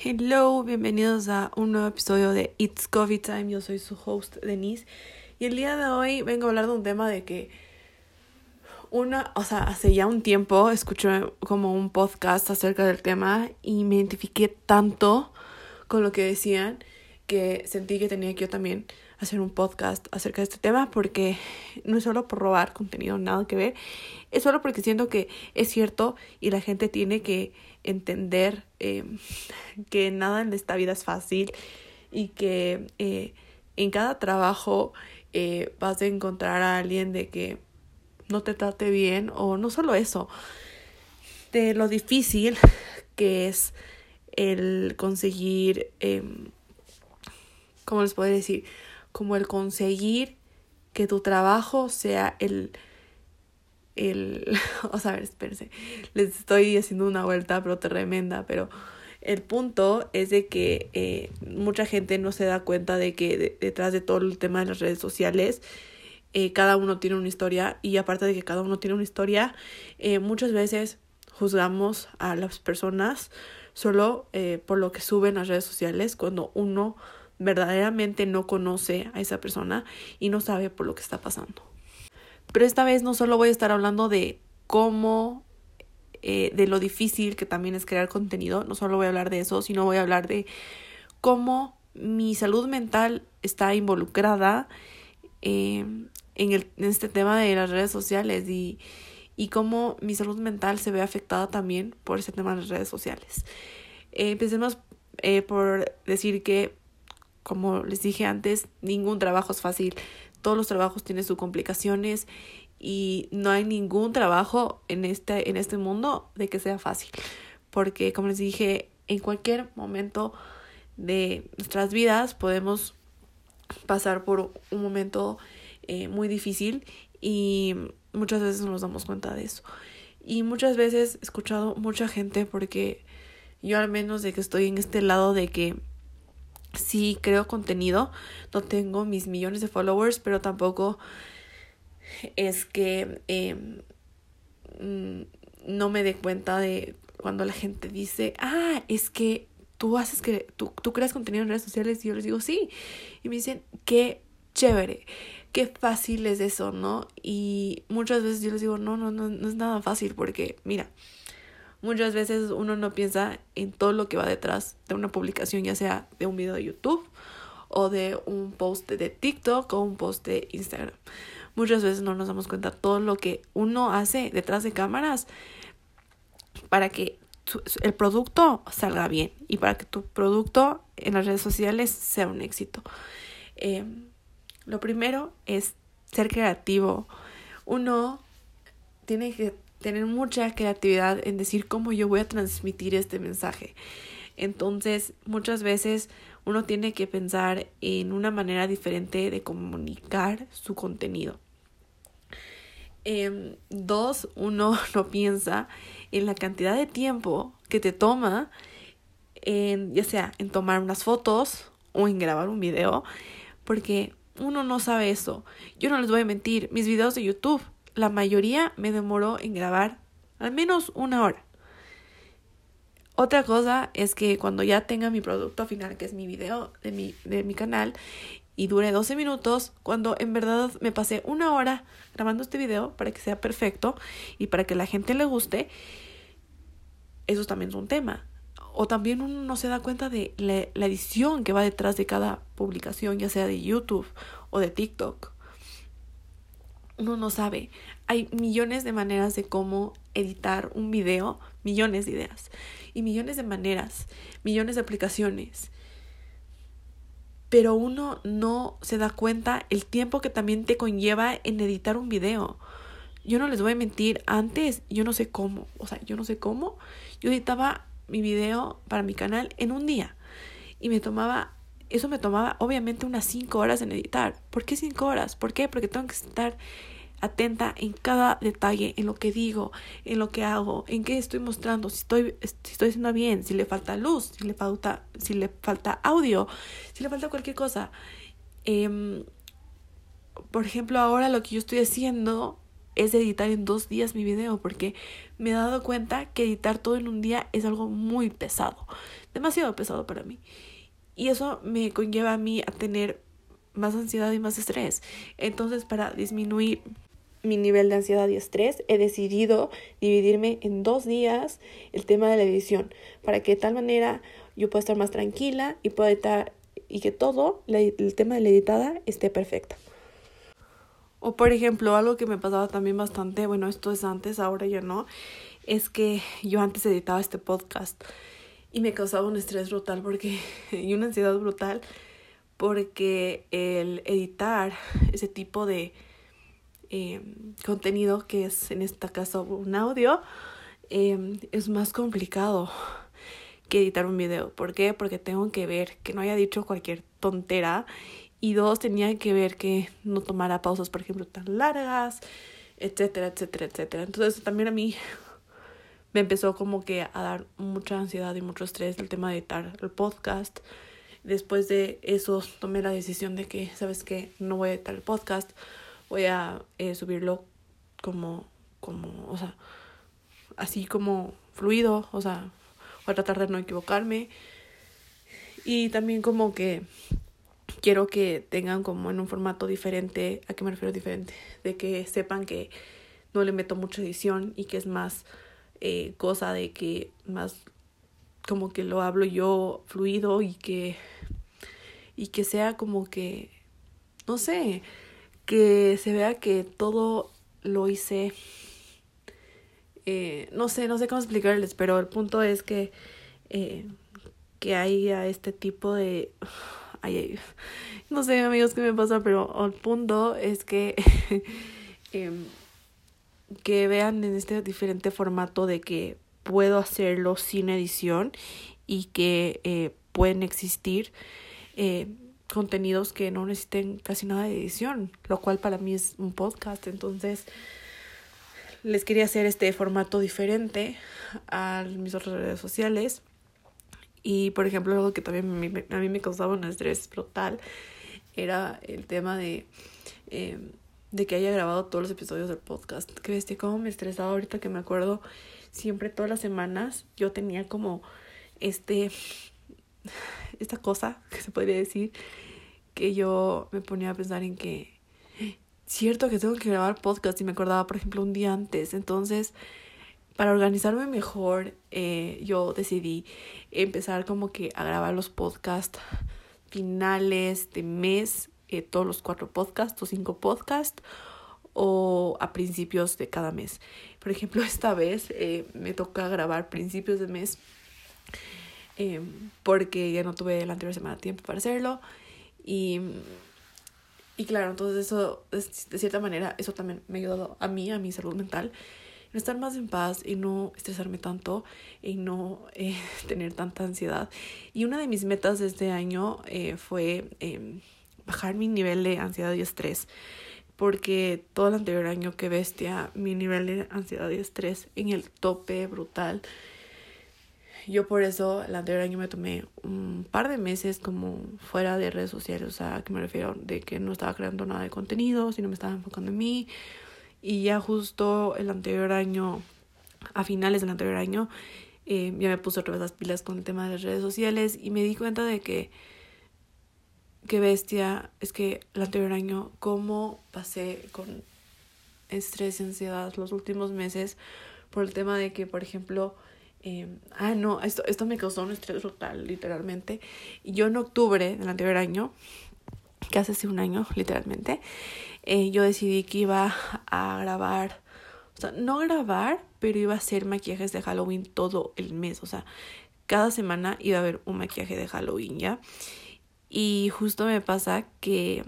Hello, bienvenidos a un nuevo episodio de It's Coffee Time. Yo soy su host Denise y el día de hoy vengo a hablar de un tema de que una, o sea, hace ya un tiempo escuché como un podcast acerca del tema y me identifiqué tanto con lo que decían que sentí que tenía que yo también hacer un podcast acerca de este tema porque no es solo por robar contenido, nada que ver, es solo porque siento que es cierto y la gente tiene que entender eh, que nada en esta vida es fácil y que eh, en cada trabajo eh, vas a encontrar a alguien de que no te trate bien o no solo eso, de lo difícil que es el conseguir, em, ¿cómo les puedo decir? Como el conseguir que tu trabajo sea el el, o sea, ver, espérense, les estoy haciendo una vuelta, pero tremenda, pero el punto es de que eh, mucha gente no se da cuenta de que detrás de todo el tema de las redes sociales, eh, cada uno tiene una historia y aparte de que cada uno tiene una historia, eh, muchas veces juzgamos a las personas solo por lo que suben las redes sociales cuando uno verdaderamente no conoce a esa persona y no sabe por lo que está pasando. Pero esta vez no solo voy a estar hablando de cómo, eh, de lo difícil que también es crear contenido, no solo voy a hablar de eso, sino voy a hablar de cómo mi salud mental está involucrada eh, en, el, en este tema de las redes sociales y, y cómo mi salud mental se ve afectada también por ese tema de las redes sociales. Eh, empecemos por decir que, como les dije antes, ningún trabajo es fácil todos los trabajos tienen sus complicaciones y no hay ningún trabajo en este, en este mundo de que sea fácil. Porque, como les dije, en cualquier momento de nuestras vidas podemos pasar por un momento eh, muy difícil y muchas veces no nos damos cuenta de eso. Y muchas veces he escuchado mucha gente porque yo al menos de que estoy en este lado de que sí creo contenido, no tengo mis millones de followers, pero tampoco es que em, mm, no me dé cuenta de cuando la gente dice, ah, es que tú haces que, tú, tú creas contenido en redes sociales y yo les digo, sí. Y me dicen, qué chévere, qué fácil es eso, ¿no? Y muchas veces yo les digo, no, no, no, no es nada fácil porque, mira, Muchas veces uno no piensa en todo lo que va detrás de una publicación, ya sea de un video de YouTube o de un post de TikTok o un post de Instagram. Muchas veces no nos damos cuenta todo lo que uno hace detrás de cámaras para que el producto salga bien y para que tu producto en las redes sociales sea un éxito. Eh, lo primero es ser creativo. Uno tiene que tener mucha creatividad en decir cómo yo voy a transmitir este mensaje. Entonces, muchas veces uno tiene que pensar en una manera diferente de comunicar su contenido. Em, dos, uno no piensa en la cantidad de tiempo que te toma, en, ya sea en tomar unas fotos o en grabar un video, porque uno no sabe eso. Yo no les voy a mentir, mis videos de YouTube la mayoría me demoró en grabar al menos una hora. Otra cosa es que cuando ya tenga mi producto final, que es mi video de mi, de mi canal, y dure 12 minutos, cuando en verdad me pasé una hora grabando este video para que sea perfecto y para que la gente le guste, eso también es un tema. O también uno no se da cuenta de la, la edición que va detrás de cada publicación, ya sea de YouTube o de TikTok uno no sabe. Hay millones de maneras de cómo editar un video, millones de ideas y millones de maneras, millones de aplicaciones. Pero uno no se da cuenta el tiempo que también te conlleva en editar un video. Yo no les voy a mentir, antes yo no sé cómo, o sea, yo no sé cómo, yo editaba mi video para mi canal en un día y me tomaba eso me tomaba obviamente unas 5 horas en editar. ¿Por qué 5 horas? ¿Por qué? Porque tengo que estar atenta en cada detalle, en lo que digo, en lo que hago, en qué estoy mostrando, si estoy, si estoy haciendo bien, si le falta luz, si le falta, si le falta audio, si le falta cualquier cosa. Em, por ejemplo, ahora lo que yo estoy haciendo es editar en dos días mi video porque me he dado cuenta que editar todo en un día es algo muy pesado, demasiado pesado para mí. Y eso me conlleva a mí a tener más ansiedad y más estrés. Entonces, para disminuir mi nivel de ansiedad y estrés, he decidido dividirme en dos días el tema de la edición, para que de tal manera yo pueda estar más tranquila y pueda editar y que todo el tema de la editada esté perfecto. O por ejemplo, algo que me pasaba también bastante, bueno, esto es antes, ahora ya no, es que yo antes editaba este podcast y me causaba un estrés brutal porque y una ansiedad brutal porque el editar ese tipo de eh, contenido que es en este caso un audio eh, es más complicado que editar un video. ¿Por qué? Porque tengo que ver que no haya dicho cualquier tontera y dos, tenía que ver que no tomara pausas, por ejemplo, tan largas, etcétera, etcétera, etcétera. Entonces también a mí me empezó como que a dar mucha ansiedad y mucho estrés el tema de editar el podcast. Después de eso tomé la decisión de que, ¿sabes qué? No voy a editar el podcast, voy a eh, subirlo como, como, o sea, así como fluido, o sea, voy a tratar de no equivocarme. Y también como que quiero que tengan como en un formato diferente, ¿a qué me refiero diferente? De que sepan que no le meto mucha edición y que es más eh, cosa de que más como que lo hablo yo fluido y que y que sea como que no sé que se vea que todo lo hice eh, no sé no sé cómo explicarles pero el punto es que eh, que haya este tipo de no sé amigos qué me pasa pero el punto es que em, que vean en este diferente formato de que puedo hacerlo sin edición y que eh, pueden existir eh, contenidos que no necesiten casi nada de edición, lo cual para mí es un podcast. Entonces, les quería hacer este formato diferente a mis otras redes sociales. Y, por ejemplo, algo que también a mí me causaba un estrés brutal era el tema de... Eh, de que haya grabado todos los episodios del podcast. Que bestia, cómo me estresaba ahorita que me acuerdo. Siempre todas las semanas yo tenía como este. Esta cosa que se podría decir. Que yo me ponía a pensar en que. Cierto que tengo que grabar podcast y me acordaba, por ejemplo, un día antes. Entonces, para organizarme mejor, eh, yo decidí empezar como que a grabar los podcasts finales de mes eh, todos los cuatro podcasts o cinco podcasts o a principios de cada mes. Por ejemplo, esta vez eh, me toca grabar principios de mes eh, porque ya no tuve la anterior semana tiempo para hacerlo y, y claro, entonces eso, de cierta manera, eso también me ha ayudado a mí, a mi salud mental, en estar más en paz y no estresarme tanto y no tener tanta ansiedad. Y una de mis metas de este año fue em, bajar mi nivel de ansiedad y estrés. Porque todo el anterior año, que bestia, mi nivel de ansiedad y estrés en el tope brutal. Yo por eso el anterior año me tomé un par de meses como fuera de redes sociales, o sea, ¿a qué me refiero? De que no estaba creando nada de contenido, sino me estaba enfocando en mí. Y ya justo el anterior año, a finales del anterior año, eh, ya me puse otra vez las pilas con el tema de las redes sociales y me di cuenta de que qué bestia, es que el anterior año, cómo pasé con estrés y ansiedad los últimos meses por el tema de que, por ejemplo, eh, ah, no, esto, esto me causó un estrés total, literalmente. Y yo en octubre del anterior año, casi hace un año, literalmente, eh, yo decidí que iba a grabar, o sea, no grabar, pero iba a hacer maquillajes de Halloween todo el mes, o sea, cada semana iba a haber un maquillaje de Halloween, ¿ya? Y justo me pasa que,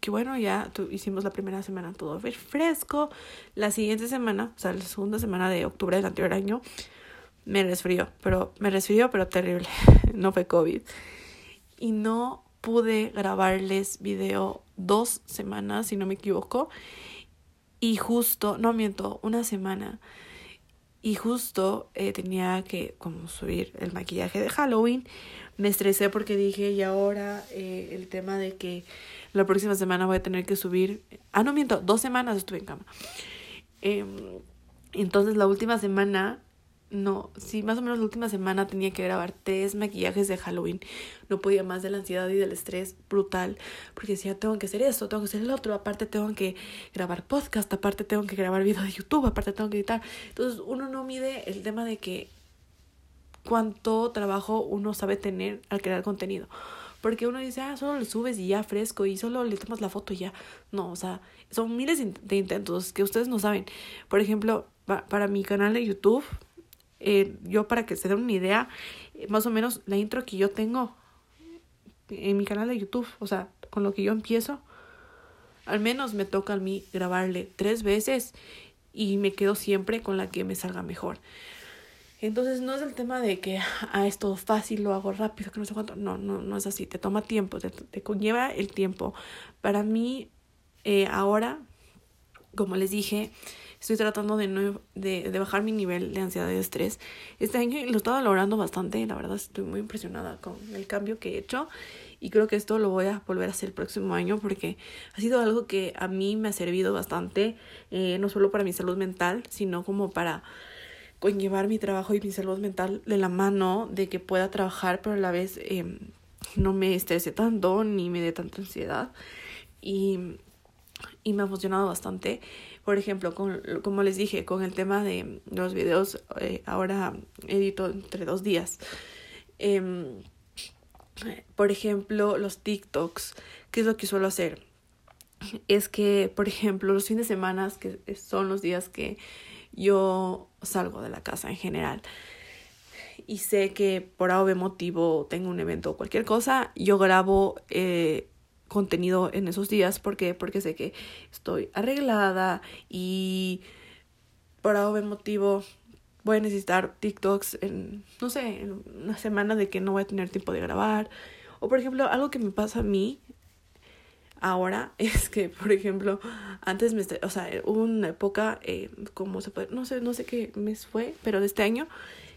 que bueno, ya hicimos la primera semana todo fresco. La siguiente semana, o sea, la segunda semana de octubre del anterior año, me resfrió, pero me resfrió, pero terrible. no fue COVID. Y no pude grabarles video dos semanas, si no me equivoco. Y justo, no miento, una semana. Y justo eh, tenía que como subir el maquillaje de Halloween me estresé porque dije, y ahora eh, el tema de que la próxima semana voy a tener que subir, ah, no miento, dos semanas estuve en cama. Em, entonces la última semana no, sí, más o menos la última semana tenía que grabar tres maquillajes de Halloween. No podía más de la ansiedad y del estrés brutal, porque decía, tengo que hacer esto, tengo que hacer el otro, aparte tengo que grabar podcast, aparte tengo que grabar video de YouTube, aparte tengo que editar. Entonces uno no mide el tema de que cuánto trabajo uno sabe tener al crear contenido. Porque uno dice, ah, solo le subes y ya fresco y solo le tomas la foto y ya. No, o sea, son miles de intentos que ustedes no saben. Por ejemplo, para mi canal de YouTube, eh, yo para que se den una idea, más o menos la intro que yo tengo en mi canal de YouTube, o sea, con lo que yo empiezo, al menos me toca a mí grabarle tres veces y me quedo siempre con la que me salga mejor. Entonces no es el tema de que ah, es todo fácil, lo hago rápido, que no sé cuánto. No, no, no es así. Te toma tiempo, te, te conlleva el tiempo. Para mí, eh, ahora, como les dije, estoy tratando de, no, de, de, bajar mi nivel de ansiedad y de estrés. Este año lo he estado logrando bastante, la verdad estoy muy impresionada con el cambio que he hecho y creo que esto lo voy a volver a hacer el próximo año porque ha sido algo que a mí me ha servido bastante, eh, no solo para mi salud mental, sino como para conllevar mi trabajo y mi salud mental de la mano, de que pueda trabajar, pero a la vez eh, no me estrese tanto ni me dé tanta ansiedad. Y, y me ha funcionado bastante. Por ejemplo, con, como les dije, con el tema de los videos, eh, ahora edito entre dos días. Eh, por ejemplo, los TikToks, ¿qué es lo que suelo hacer? Es que, por ejemplo, los fines de semana, que son los días que yo salgo de la casa en general, y sé que por algún motivo tengo un evento o cualquier cosa, yo grabo eh, contenido en esos días. ¿Por Porque sé que estoy arreglada y por algún motivo voy a necesitar TikToks en, no sé, una semana de que no voy a tener tiempo de grabar. O por ejemplo, algo que me pasa a mí ahora es que, por ejemplo, antes me, o sea, hubo una época, eh, como se puede, no sé, no sé qué mes fue, pero de este año,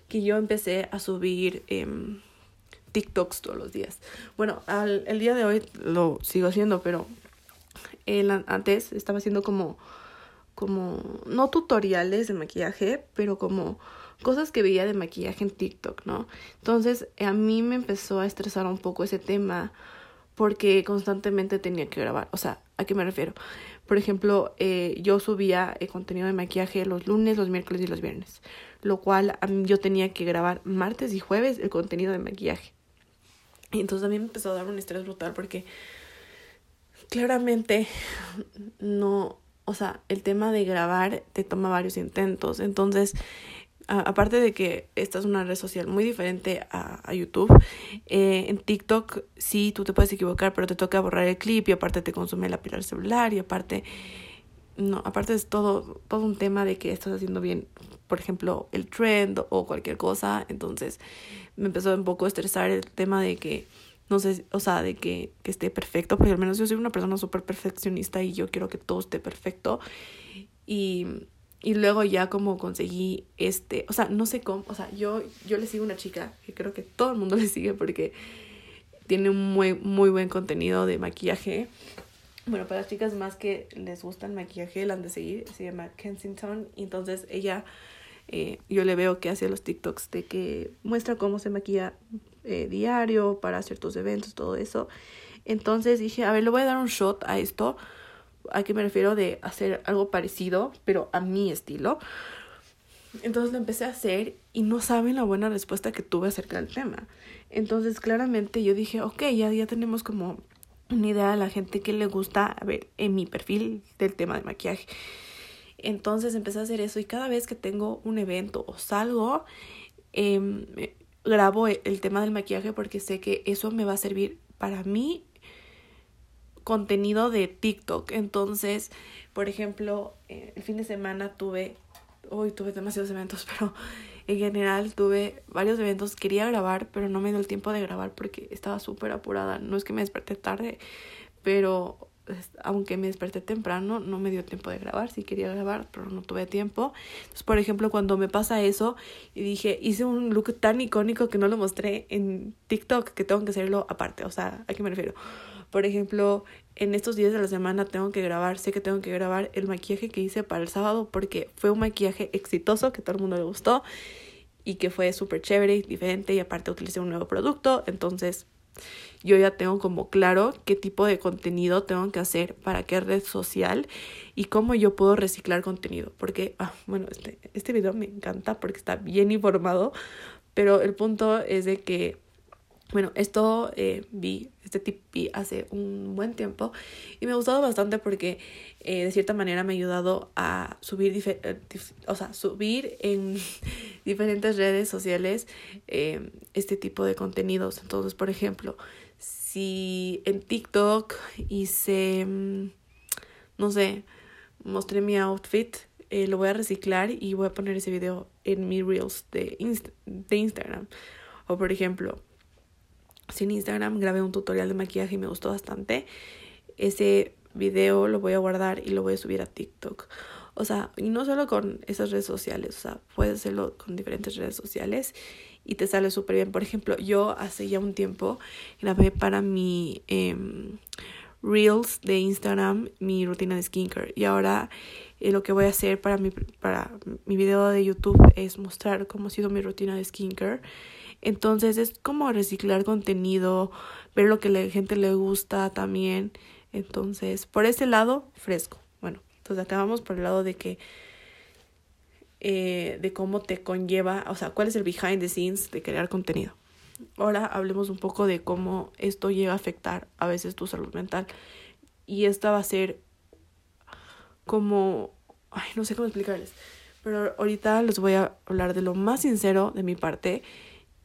que yo empecé a subir eh, TikToks todos los días. Bueno, al, el día de hoy lo sigo haciendo, pero el, antes estaba haciendo como, como, no tutoriales de maquillaje, pero como cosas que veía de maquillaje en TikTok, ¿no? Entonces a mí me empezó a estresar un poco ese tema porque constantemente tenía que grabar. O sea, ¿a qué me refiero? Por ejemplo, eh, yo subía el contenido de maquillaje los lunes, los miércoles y los viernes, lo cual yo tenía que grabar martes y jueves el contenido de maquillaje. Y entonces a mí me empezó a dar un estrés brutal porque claramente no, o sea, el tema de grabar te toma varios intentos. Entonces, aparte de que esta es una red social muy diferente a, a YouTube, eh, en TikTok sí tú te puedes equivocar, pero te toca borrar el clip y aparte te consume la pila del celular y aparte, no, aparte es todo, todo un tema de que estás haciendo bien, por ejemplo, el trend o cualquier cosa. Entonces, me empezó un poco a estresar el tema de que, no sé, o sea, de que, que esté perfecto, porque al menos yo soy una persona súper perfeccionista y yo quiero que todo esté perfecto. Y, y luego ya como conseguí este, o sea, no sé cómo, o sea, yo, yo le sigo una chica que creo que todo el mundo le sigue porque tiene un muy, muy buen contenido de maquillaje. Bueno, para las chicas más que les gusta el maquillaje, la han de seguir, se llama Kensington. Y entonces ella eh, yo le veo que hace los TikToks de que muestra cómo se maquilla eh, diario para ciertos eventos, todo eso. Entonces dije, a ver, le voy a dar un shot a esto. ¿A qué me refiero? De hacer algo parecido, pero a mi estilo. Entonces lo empecé a hacer y no saben la buena respuesta que tuve acerca del tema. Entonces claramente yo dije, ok, ya, ya tenemos como una idea de la gente que le gusta, a ver, en mi perfil del tema de maquillaje. Entonces empecé a hacer eso y cada vez que tengo un evento o salgo, eh, grabo el tema del maquillaje porque sé que eso me va a servir para mí contenido de TikTok. Entonces, por ejemplo, eh, el fin de semana tuve, hoy tuve demasiados eventos, pero en general tuve varios eventos. Quería grabar, pero no me dio el tiempo de grabar porque estaba súper apurada. No es que me desperté tarde, pero aunque me desperté temprano, no me dio tiempo de grabar. Sí quería grabar, pero no tuve tiempo. Por ejemplo, cuando me pasa eso y dije, hice un look tan icónico que no lo mostré en TikTok, que tengo que hacerlo aparte. O sea, ¿a qué me refiero? Por ejemplo, en estos días de la semana tengo que grabar, sé que tengo que grabar el maquillaje que hice para el sábado porque fue un maquillaje exitoso que todo el mundo le gustó y que fue súper chévere, diferente y aparte utilicé un nuevo producto. Entonces, yo ya tengo como claro qué tipo de contenido tengo que hacer para qué red social y cómo yo puedo reciclar contenido. Porque, ah, bueno, este, este video me encanta porque está bien informado, pero el punto es de que bueno, esto eh, vi, este tip vi hace un buen tiempo y me ha gustado bastante porque eh, de cierta manera me ha ayudado a subir, eh, o sea, subir en diferentes redes sociales este tipo de contenidos. Entonces, por ejemplo, si en TikTok hice, mm, no sé, mostré mi outfit, lo voy a reciclar y voy a poner ese video en mi Reels de, de Instagram. O por ejemplo, sin Instagram grabé un tutorial de maquillaje y me gustó bastante. Ese video lo voy a guardar y lo voy a subir a TikTok. O sea, y no solo con esas redes sociales, o sea, puedes hacerlo con diferentes redes sociales y te sale súper bien. Por ejemplo, yo hace ya un tiempo grabé para mi em, Reels de Instagram mi rutina de skincare y ahora eh, lo que voy a hacer para mi, para mi video de YouTube es mostrar cómo ha sido mi rutina de skincare entonces es como reciclar contenido, ver lo que la gente le gusta también. Entonces, por ese lado, fresco. Bueno, entonces acabamos por el lado de que eh, de cómo te conlleva, o sea, cuál es el behind the scenes de crear contenido. Ahora hablemos un poco de cómo esto llega a afectar a veces tu salud mental. Y esta va a ser como, ay, no sé cómo explicarles, pero ahorita les voy a hablar de lo más sincero de mi parte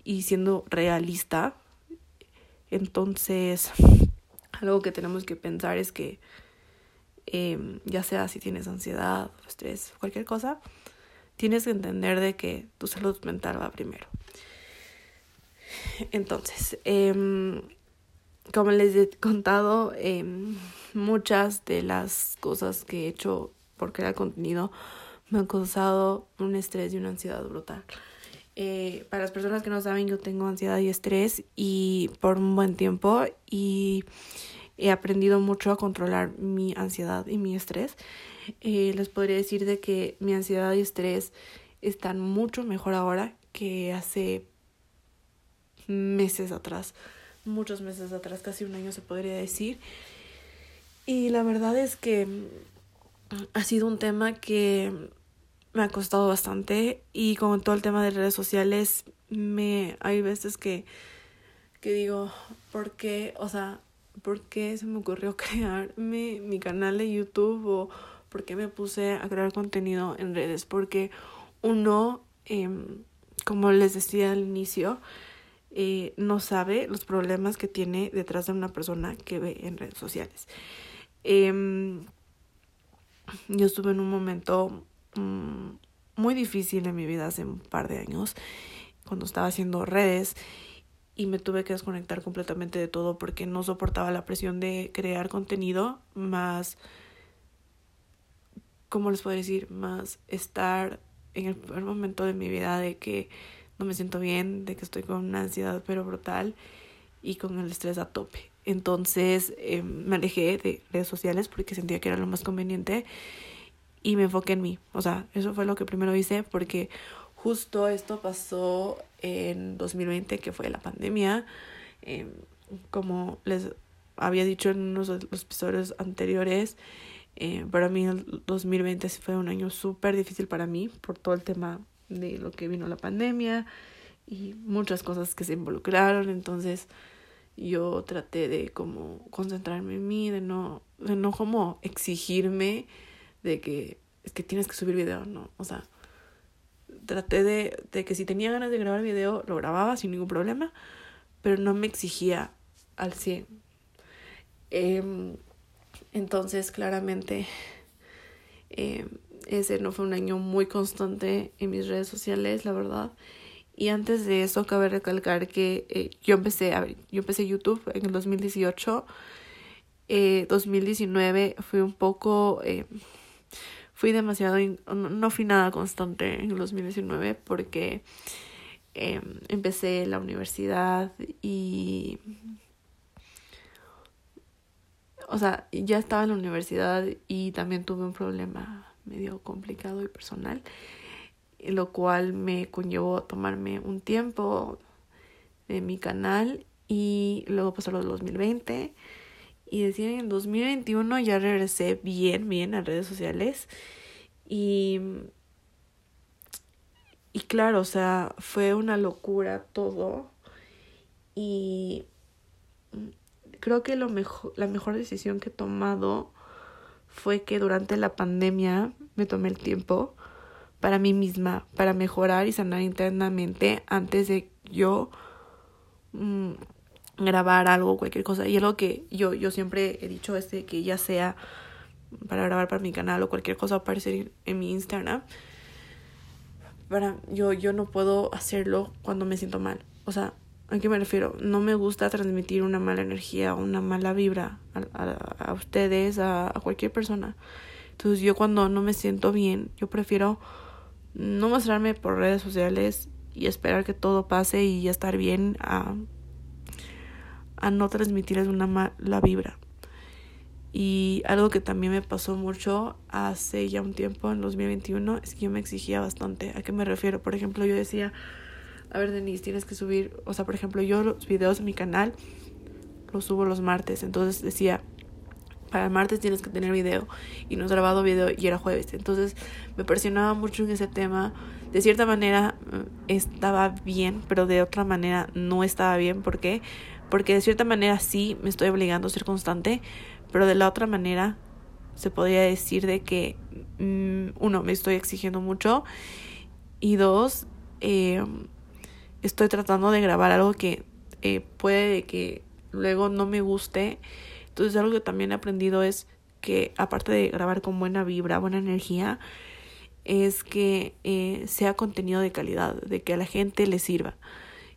y siendo realista. Entonces, algo que tenemos que pensar es que em, ya sea si tienes ansiedad, estrés, cualquier cosa, tienes que entender de que tu salud mental va primero. Entonces, em, como les he contado, em, muchas de las cosas que he hecho por crear contenido me han causado un estrés y una ansiedad brutal. Eh, para las personas que no saben, yo tengo ansiedad y estrés y por un buen tiempo y he aprendido mucho a controlar mi ansiedad y mi estrés. Eh, les podría decir de que mi ansiedad y estrés están mucho mejor ahora que hace meses atrás, muchos meses atrás, casi un año se podría decir. Y la verdad es que ha sido un tema que me ha costado bastante y con todo el tema de redes sociales me hay veces que que digo por qué o sea por qué se me ocurrió crearme mi canal de YouTube o por qué me puse a crear contenido en redes. Porque uno em, como les decía al inicio eh, no sabe los problemas que tiene detrás de una persona que ve en redes sociales. Em, yo estuve en un momento Mm, muy difícil en mi vida hace un par de años, cuando estaba haciendo redes y me tuve que desconectar completamente de todo porque no soportaba la presión de crear contenido, más, ¿cómo les puedo decir? Más estar en el primer momento de mi vida de que no me siento bien, de que estoy con una ansiedad pero brutal y con el estrés a tope. Entonces eh, me alejé de redes sociales porque sentía que era lo más conveniente y me enfoqué en mí. O sea, eso fue lo que primero hice porque justo esto pasó en 2020, que fue la pandemia. Em, como les había dicho en unos de los episodios anteriores, eh, para mí el 2020 fue un año súper difícil para mí por todo el tema de lo que vino la pandemia y muchas cosas que se involucraron. Entonces yo traté de como concentrarme en mí, de no, de no como exigirme de que es que tienes que subir video, ¿no? O sea, traté de, de que si tenía ganas de grabar video, lo grababa sin ningún problema, pero no me exigía al 100. Em, entonces, claramente, em, ese no fue un año muy constante en mis redes sociales, la verdad. Y antes de eso, cabe recalcar que eh, yo empecé yo empecé YouTube en el 2018 Eh, 2019 fui un poco... Eh, fui demasiado... no fui nada constante en el 2019 porque eh, empecé la universidad y... O sea, ya estaba en la universidad y también tuve un problema medio complicado y personal, lo cual me conllevó tomarme un tiempo de mi canal y luego pasó lo del 2020 y decían en 2021 ya regresé bien, bien a redes sociales. Y y claro, o sea, fue una locura todo. Y creo que lo mejor la mejor decisión que he tomado fue que durante la pandemia me tomé el tiempo para mí misma, para mejorar y sanar internamente antes de yo mm, grabar algo, cualquier cosa. Y es lo que yo, yo siempre he dicho, este, que ya sea para grabar para mi canal o cualquier cosa aparecer en mi Instagram, para, yo, yo no puedo hacerlo cuando me siento mal. O sea, ¿a qué me refiero? No me gusta transmitir una mala energía, una mala vibra a, a, ustedes, a, a cualquier persona. Entonces yo cuando no me siento bien, yo prefiero no mostrarme por redes sociales y esperar que todo pase y estar bien a, a no transmitirles una mala vibra. Y algo que también me pasó mucho hace ya un tiempo, en 2021, es que yo me exigía bastante. ¿A qué me refiero? Por ejemplo, yo decía, a ver, Denise, tienes que subir, o sea, por ejemplo, yo los videos en mi canal los subo los martes. Entonces decía, para el martes tienes que tener video y no has grabado video y era jueves. Entonces me presionaba mucho en ese tema. De cierta manera mm, estaba bien, pero de otra manera no estaba bien. ¿Por qué? Porque de cierta manera sí me estoy obligando a ser constante, pero de la otra manera se podría decir de que mm, uno, me estoy exigiendo mucho y dos, eh, estoy tratando de grabar algo que eh, puede que luego no me guste entonces algo que también he aprendido es que aparte de grabar con buena vibra, buena energía, es que eh, sea contenido de calidad, de que a la gente le sirva.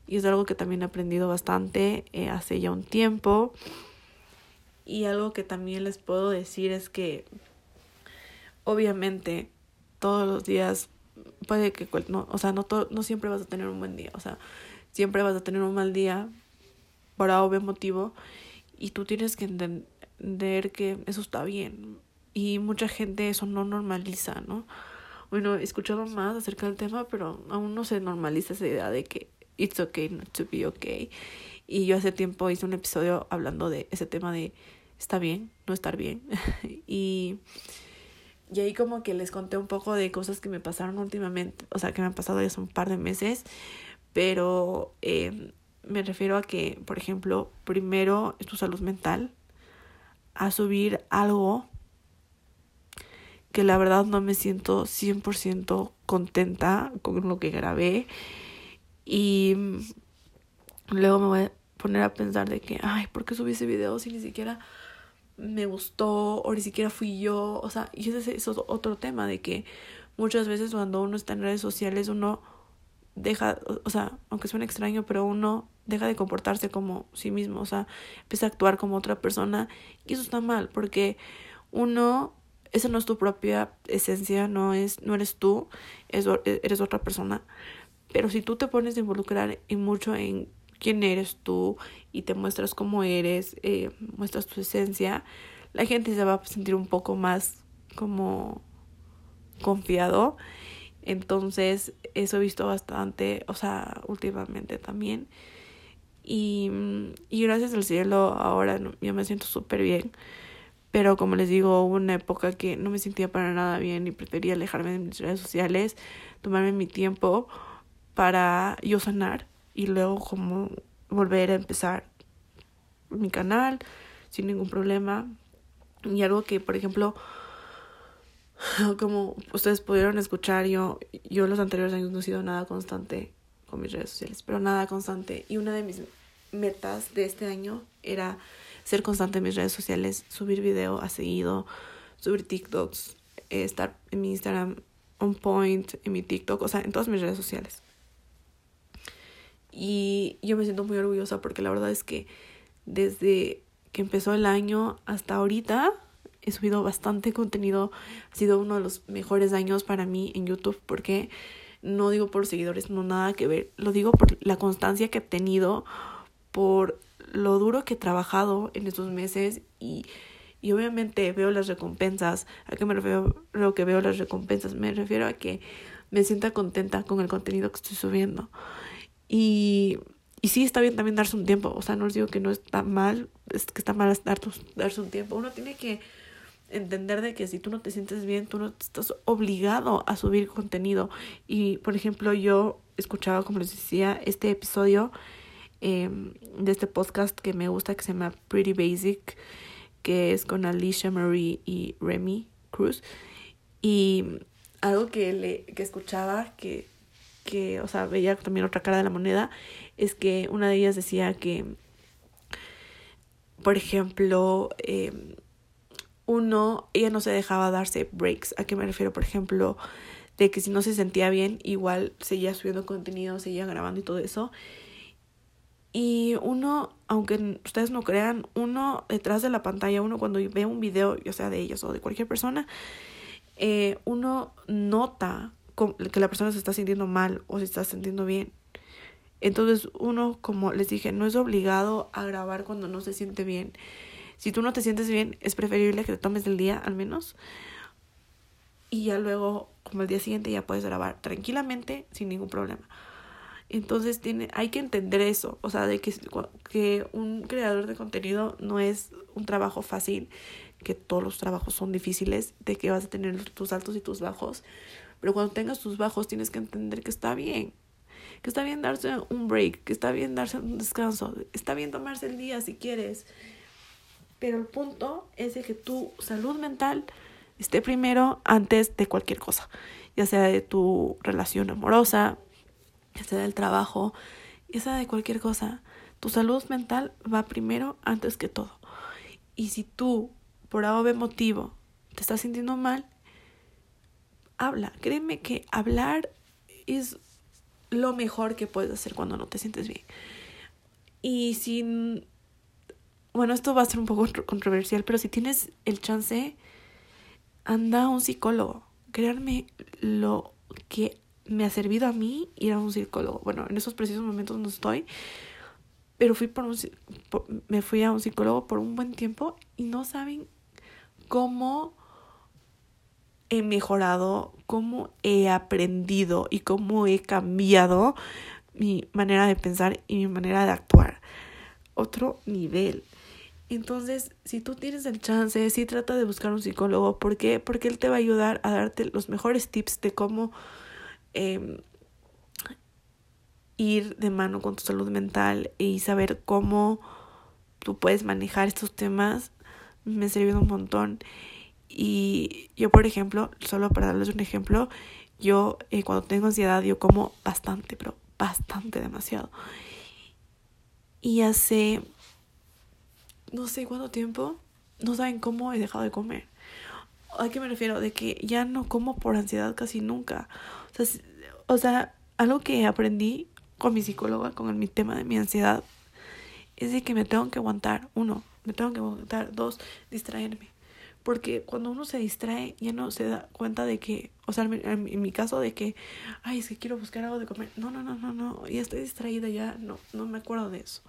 Y es algo que también he aprendido bastante eh, hace ya un tiempo. Y algo que también les puedo decir es que obviamente todos los días puede que no, o sea, no no siempre vas a tener un buen día, o sea, siempre vas a tener un mal día por obvio motivo y tú tienes que entender que eso está bien. Y mucha gente eso no normaliza, ¿no? Bueno, he escuchado más acerca del tema, pero aún no se normaliza esa idea de que it's okay not to be okay. Y yo hace tiempo hice un episodio hablando de ese tema de está bien, no estar bien. y, y ahí como que les conté un poco de cosas que me pasaron últimamente, o sea, que me han pasado ya hace un par de meses, pero eh, me refiero a que, por ejemplo, primero es tu salud mental, a subir algo que la verdad no me siento 100% contenta con lo que grabé y luego me voy a poner a pensar de que, ay, ¿por qué subí ese video si ni siquiera me gustó o ni siquiera fui yo? O sea, y ese es otro tema de que muchas veces cuando uno está en redes sociales uno deja, o sea, aunque suene extraño, pero uno deja de comportarse como sí mismo, o sea, empieza a actuar como otra persona y eso está mal porque uno esa no es tu propia esencia, no es no eres tú, es, eres otra persona. Pero si tú te pones a involucrar en mucho en quién eres tú y te muestras cómo eres, eh, muestras tu esencia, la gente se va a sentir un poco más como confiado entonces, eso he visto bastante, o sea, últimamente también. Y, y gracias al cielo, ahora yo me siento súper bien. Pero como les digo, hubo una época que no me sentía para nada bien y prefería alejarme de mis redes sociales, tomarme mi tiempo para yo sanar y luego como volver a empezar mi canal sin ningún problema. Y algo que, por ejemplo, como ustedes pudieron escuchar, yo, yo los anteriores años no he sido nada constante con mis redes sociales, pero nada constante. Y una de mis metas de este año era ser constante en mis redes sociales, subir video a seguido, subir TikToks, eh, estar en mi Instagram on point, en mi TikTok, o sea, en todas mis redes sociales. Y yo me siento muy orgullosa porque la verdad es que desde que empezó el año hasta ahorita he subido bastante contenido. Ha sido uno de los mejores años para mí en YouTube porque no digo por seguidores, no nada que ver. Lo digo por la constancia que he tenido, por lo duro que he trabajado en estos meses y, y obviamente veo las recompensas. ¿A qué me refiero lo que veo las recompensas? Me refiero a que me sienta contenta con el contenido que estoy subiendo. Y, y sí está bien también darse un tiempo. O sea, no les digo que no está mal, es que está mal darse un tiempo. Uno tiene que entender de que si tú no te sientes bien, tú no estás obligado a subir contenido. Y, por ejemplo, yo escuchaba, como les decía, este episodio em, de este podcast que me gusta, que se llama Pretty Basic, que es con Alicia Marie y Remy Cruz. Y algo que, le, que escuchaba, que, que, o sea, veía también otra cara de la moneda, es que una de ellas decía que, por ejemplo, eh, uno, ella no se dejaba darse breaks. ¿A qué me refiero? Por ejemplo, de que si no se sentía bien, igual seguía subiendo contenido, seguía grabando y todo eso. Y uno, aunque ustedes no crean, uno detrás de la pantalla, uno cuando ve un video, ya sea de ellos o de cualquier persona, eh, uno nota que la persona se está sintiendo mal o se está sintiendo bien. Entonces uno, como les dije, no es obligado a grabar cuando no se siente bien. Si tú no te sientes bien, es preferible que te tomes el día al menos. Y ya luego, como el día siguiente, ya puedes grabar tranquilamente, sin ningún problema. Entonces tiene, hay que entender eso, o sea, de que, que un creador de contenido no es un trabajo fácil, que todos los trabajos son difíciles, de que vas a tener tus altos y tus bajos, pero cuando tengas tus bajos tienes que entender que está bien, que está bien darse un break, que está bien darse un descanso, está bien tomarse el día si quieres, pero el punto es de que tu salud mental esté primero antes de cualquier cosa, ya sea de tu relación amorosa, ya sea del trabajo, ya sea de cualquier cosa. Tu salud mental va primero antes que todo. Y si tú, por algún motivo, te estás sintiendo mal, habla. Créeme que hablar es lo mejor que puedes hacer cuando no te sientes bien. Y si bueno, esto va a ser un poco controversial, pero si tienes el chance, anda a un psicólogo. Créanme lo que me ha servido a mí ir a un psicólogo. Bueno, en esos precisos momentos no estoy, pero fui por un, me fui a un psicólogo por un buen tiempo y no saben cómo he mejorado, cómo he aprendido y cómo he cambiado mi manera de pensar y mi manera de actuar. Otro nivel. Entonces, si tú tienes el chance, sí trata de buscar un psicólogo. ¿Por qué? Porque él te va a ayudar a darte los mejores tips de cómo em, ir de mano con tu salud mental y saber cómo tú puedes manejar estos temas. Me ha servido un montón. Y yo, por ejemplo, solo para darles un ejemplo, yo eh, cuando tengo ansiedad, yo como bastante, pero bastante demasiado. Y hace no sé cuánto tiempo, no saben cómo he dejado de comer. ¿A qué me refiero? De que ya no como por ansiedad casi nunca. O sea, o sea algo que aprendí con mi psicóloga, con mi tema de mi ansiedad, es de que me tengo que aguantar. Uno, me tengo que aguantar. Dos, distraerme. Porque cuando uno se distrae, ya no se da cuenta de que, o sea, en mi, caso, de que, ay, es que quiero buscar algo de comer. No, no, no, no, no, ya estoy distraída, ya no, no me acuerdo de eso.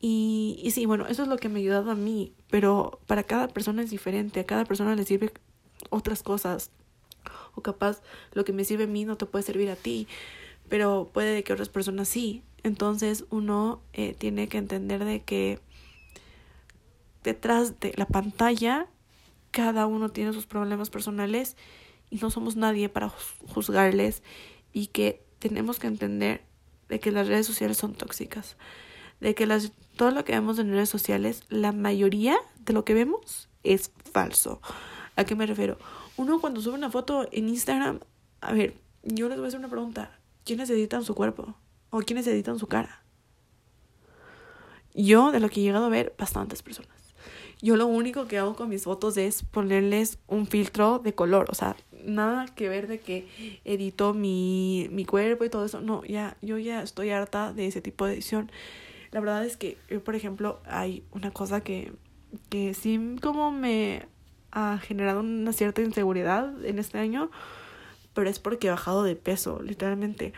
Y, y sí, bueno, eso es lo que me ha ayudado a mí, pero para cada persona es diferente, a cada persona le sirve otras cosas. O capaz lo que me sirve a mí no te puede servir a ti, pero puede que otras personas sí. Entonces uno eh, tiene que entender de que detrás de la pantalla cada uno tiene sus problemas personales y no somos nadie para juzgarles y que tenemos que entender de que las redes sociales son tóxicas de que las, todo lo que vemos en redes sociales, la mayoría de lo que vemos es falso. ¿A qué me refiero? Uno cuando sube una foto en Instagram, a ver, yo les voy a hacer una pregunta. ¿Quiénes editan su cuerpo? ¿O quiénes editan su cara? Yo, de lo que he llegado a ver, bastantes personas. Yo lo único que hago con mis fotos es ponerles un filtro de color. O sea, nada que ver de que edito mi, mi cuerpo y todo eso. No, ya, yo ya estoy harta de ese tipo de edición La verdad es que yo, por ejemplo, hay una cosa que, que sí como me ha generado una cierta inseguridad en este año, pero es porque he bajado de peso, literalmente.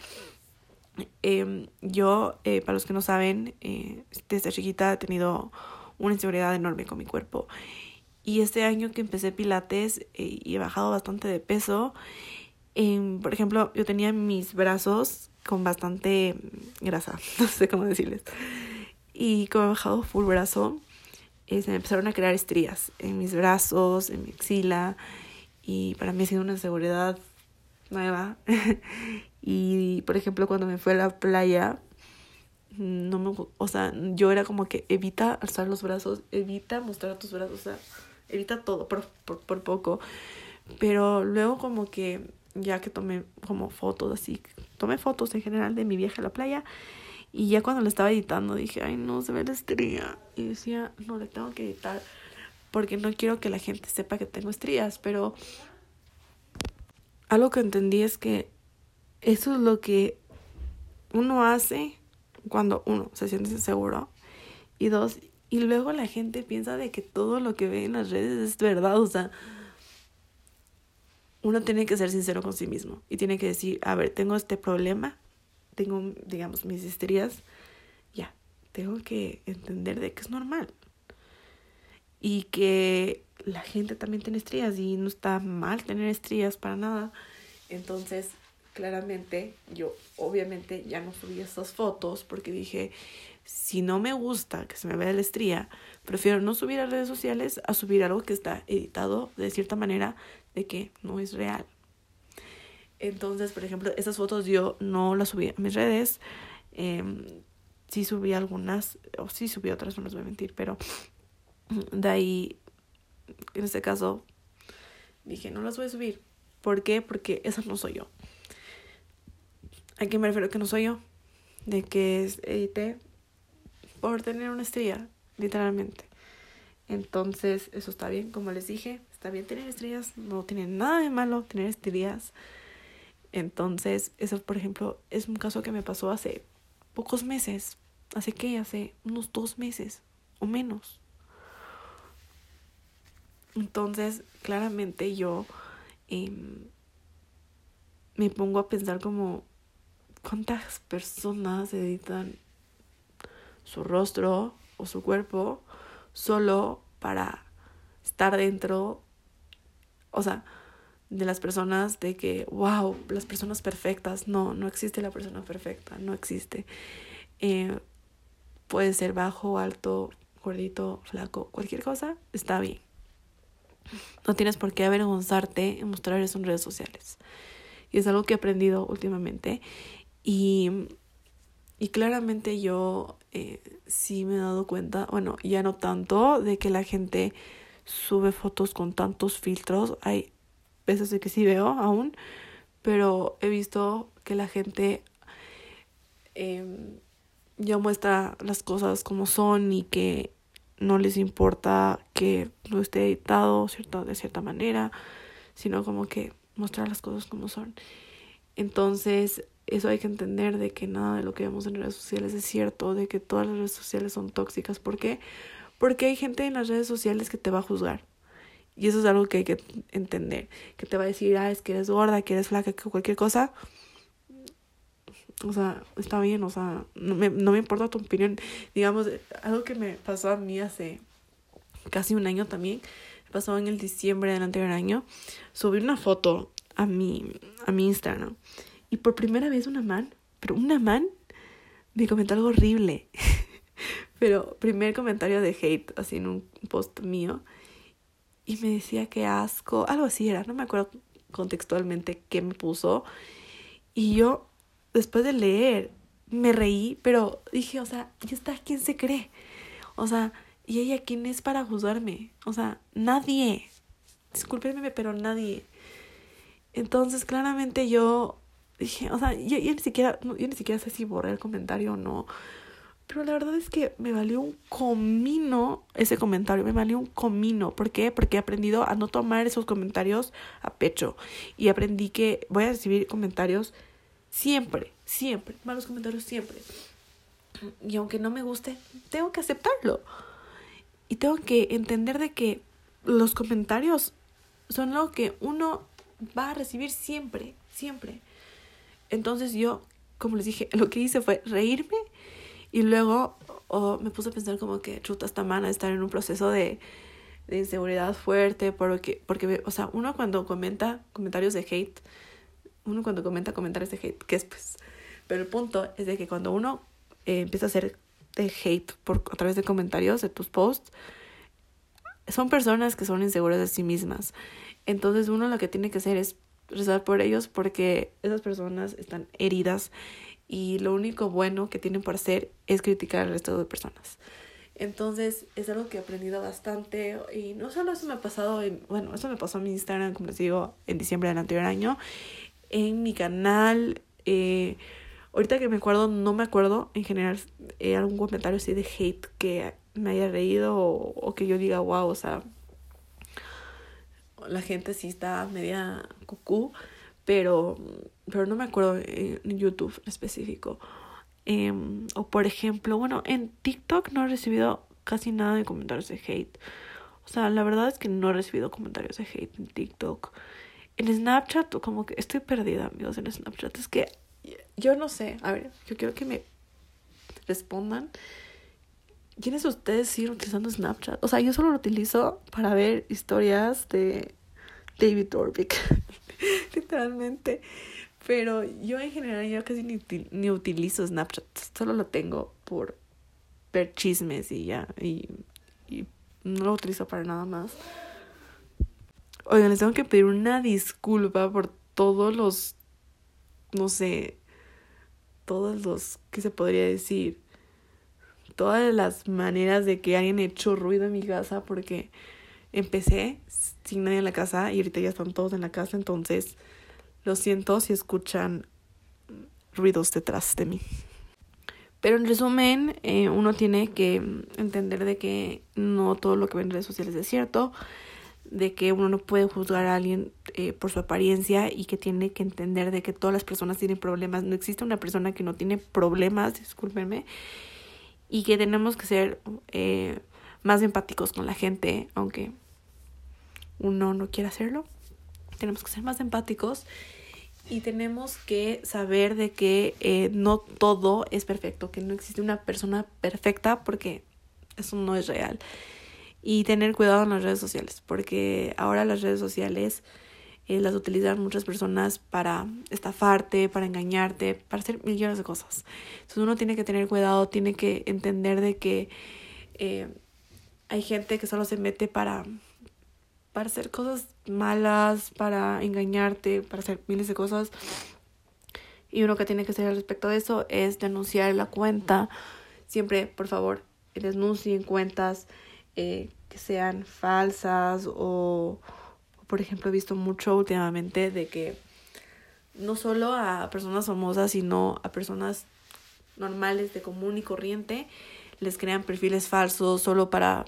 Eh, yo, eh, para los que no saben, eh, desde chiquita he tenido una inseguridad enorme con mi cuerpo. Y este año que empecé pilates eh, y he bajado bastante de peso, em, por ejemplo, yo tenía mis brazos con bastante grasa, no sé cómo decirles. Y como he bajado full brazo, eh, se empezaron a crear estrías en mis brazos, en mi axila. Y para mí ha sido una seguridad nueva. y por ejemplo, cuando me fui a la playa, no me, o sea, yo era como que evita alzar los brazos, evita mostrar tus brazos, o sea, evita todo por, por, poco. Pero luego como que ya que tomé como fotos así, tomé fotos en general de mi viaje a la playa y ya cuando lo estaba editando dije, ay no, se ve la estría. Y decía, no, le tengo que editar porque no quiero que la gente sepa que tengo estrías, pero algo que entendí es que eso es lo que uno hace cuando uno se siente inseguro y dos y luego la gente piensa de que todo lo que ve en las redes es verdad, o sea, uno tiene que ser sincero con sí mismo y tiene que decir, a ver, tengo este problema, tengo, digamos, mis estrías, ya, tengo que entender de que es normal y que la gente también tiene estrías y no está mal tener estrías para nada. Entonces, claramente yo obviamente ya no subí esas fotos porque dije, si no me gusta que se me vea la estría, prefiero no subir a redes sociales a subir algo que está editado de cierta manera de que no es real. Entonces, por ejemplo, esas fotos yo no las subí a mis redes. Eh, sí subí algunas, o sí subí otras, no les voy a mentir, pero de ahí, en este caso, dije, no las voy a subir. ¿Por qué? Porque esa no soy yo. ¿A qué me refiero que no soy yo? De que edité por tener una estrella, literalmente. Entonces, eso está bien, como les dije, está bien tener estrellas, no tiene nada de malo tener estrellas. Entonces, eso, por ejemplo, es un caso que me pasó hace pocos meses. ¿Hace qué? Hace unos dos meses o menos. Entonces, claramente yo eh, me pongo a pensar como cuántas personas editan su rostro o su cuerpo solo para estar dentro, o sea, de las personas de que, wow, las personas perfectas, no, no existe la persona perfecta, no existe. Eh, puede ser bajo, alto, gordito, flaco, cualquier cosa, está bien. No tienes por qué avergonzarte en mostrar eso en redes sociales. Y es algo que he aprendido últimamente. Y, y claramente yo eh, sí me he dado cuenta, bueno, ya no tanto, de que la gente sube fotos con tantos filtros. Hay veces de que sí veo aún, pero he visto que la gente eh, ya muestra las cosas como son y que no les importa que no esté editado cierto, de cierta manera, sino como que mostrar las cosas como son. Entonces, eso hay que entender de que nada de lo que vemos en redes sociales es cierto, de que todas las redes sociales son tóxicas. ¿Por qué? Porque hay gente en las redes sociales que te va a juzgar. Y eso es algo que hay que entender. Que te va a decir, ah, es que eres gorda, que eres flaca, que cualquier cosa. O sea, está bien, o sea, no me, no me importa tu opinión. Digamos, algo que me pasó a mí hace casi un año también, pasó en el diciembre del anterior año, subí una foto a mi, a mi Instagram. Y por primera vez una man, pero una man, me comentó algo horrible. pero primer comentario de hate, así en un post mío. Y me decía que asco, algo así era, no me acuerdo contextualmente qué me puso. Y yo, después de leer, me reí, pero dije, o sea, ¿y está quién se cree? O sea, ¿y ella quién es para juzgarme? O sea, nadie. Discúlpenme, pero nadie. Entonces, claramente yo dije, o sea, yo, yo, ni siquiera, yo ni siquiera sé si borré el comentario o no. Pero la verdad es que me valió un comino ese comentario, me valió un comino. ¿Por qué? Porque he aprendido a no tomar esos comentarios a pecho. Y aprendí que voy a recibir comentarios siempre, siempre, malos comentarios siempre. Y aunque no me guste, tengo que aceptarlo. Y tengo que entender de que los comentarios son lo que uno va a recibir siempre, siempre. Entonces yo, como les dije, lo que hice fue reírme y luego me puse a pensar como que chuta esta mana estar en un proceso de, inseguridad fuerte porque, porque, o sea, uno cuando comenta comentarios de hate, uno cuando comenta comentarios de hate, que es pues, pero el punto es de que cuando uno eh, empieza a hacer de hate por, a través de comentarios de tus posts, son personas que son inseguras de sí mismas. Entonces uno lo que tiene que hacer es rezar por ellos porque esas personas están heridas y lo único bueno que tienen por hacer es criticar al resto de personas. Entonces es algo que he aprendido bastante y no solo eso me ha pasado en, bueno, eso me pasó en mi Instagram, como les digo, en diciembre del anterior año, en mi canal, eh, ahorita que me acuerdo, no me acuerdo en general eh, algún comentario así de hate que me haya reído o, o que yo diga, wow, o sea, la gente sí está media cucú, pero, pero no me acuerdo en YouTube específico. Em, o por ejemplo, bueno, en TikTok no he recibido casi nada de comentarios de hate. O sea, la verdad es que no he recibido comentarios de hate en TikTok. En Snapchat, como que estoy perdida, amigos, en Snapchat. Es que yo no sé. A ver, yo quiero que me respondan. ¿Quiénes ustedes siguen utilizando Snapchat? O sea, yo solo lo utilizo para ver historias de David Orbick. Literalmente. Pero yo en general yo casi ni, ni utilizo Snapchat. Solo lo tengo por ver chismes y ya. Y, y no lo utilizo para nada más. Oigan, les tengo que pedir una disculpa por todos los, no sé, todos los, ¿qué se podría decir? Todas las maneras de que hayan hecho ruido en mi casa porque empecé sin nadie en la casa y ahorita ya están todos en la casa, entonces lo siento si escuchan ruidos detrás de mí. Pero en resumen, eh, uno tiene que entender de que no todo lo que ve en redes sociales es cierto, de que uno no puede juzgar a alguien eh, por su apariencia y que tiene que entender de que todas las personas tienen problemas. No existe una persona que no tiene problemas, discúlpenme, y que tenemos que ser eh, más empáticos con la gente, aunque uno no quiera hacerlo tenemos que ser más empáticos y tenemos que saber de que eh, no todo es perfecto, que no existe una persona perfecta porque eso no es real. Y tener cuidado en las redes sociales, porque ahora las redes sociales eh, las utilizan muchas personas para estafarte, para engañarte, para hacer millones de cosas. Entonces uno tiene que tener cuidado, tiene que entender de que eh, hay gente que solo se mete para para hacer cosas malas, para engañarte, para hacer miles de cosas. Y uno que tiene que hacer al respecto de eso es denunciar la cuenta. Siempre, por favor, denuncien cuentas eh, que sean falsas o, por ejemplo, he visto mucho últimamente de que no solo a personas famosas, sino a personas normales de común y corriente les crean perfiles falsos solo para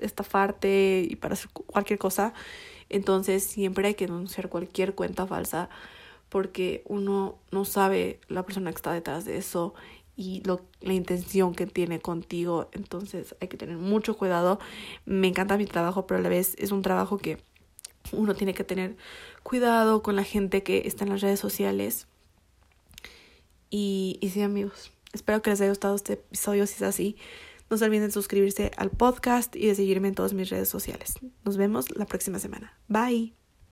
estafarte y para hacer cualquier cosa. Entonces siempre hay que denunciar cualquier cuenta falsa porque uno no sabe la persona que está detrás de eso y lo, la intención que tiene contigo. Entonces hay que tener mucho cuidado. Me encanta mi trabajo, pero a la vez es un trabajo que uno tiene que tener cuidado con la gente que está en las redes sociales. Y, y sí, amigos, espero que les haya gustado este episodio. Si es así, no se olviden de suscribirse al podcast y de seguirme en todas mis redes sociales. Nos vemos la próxima semana. Bye.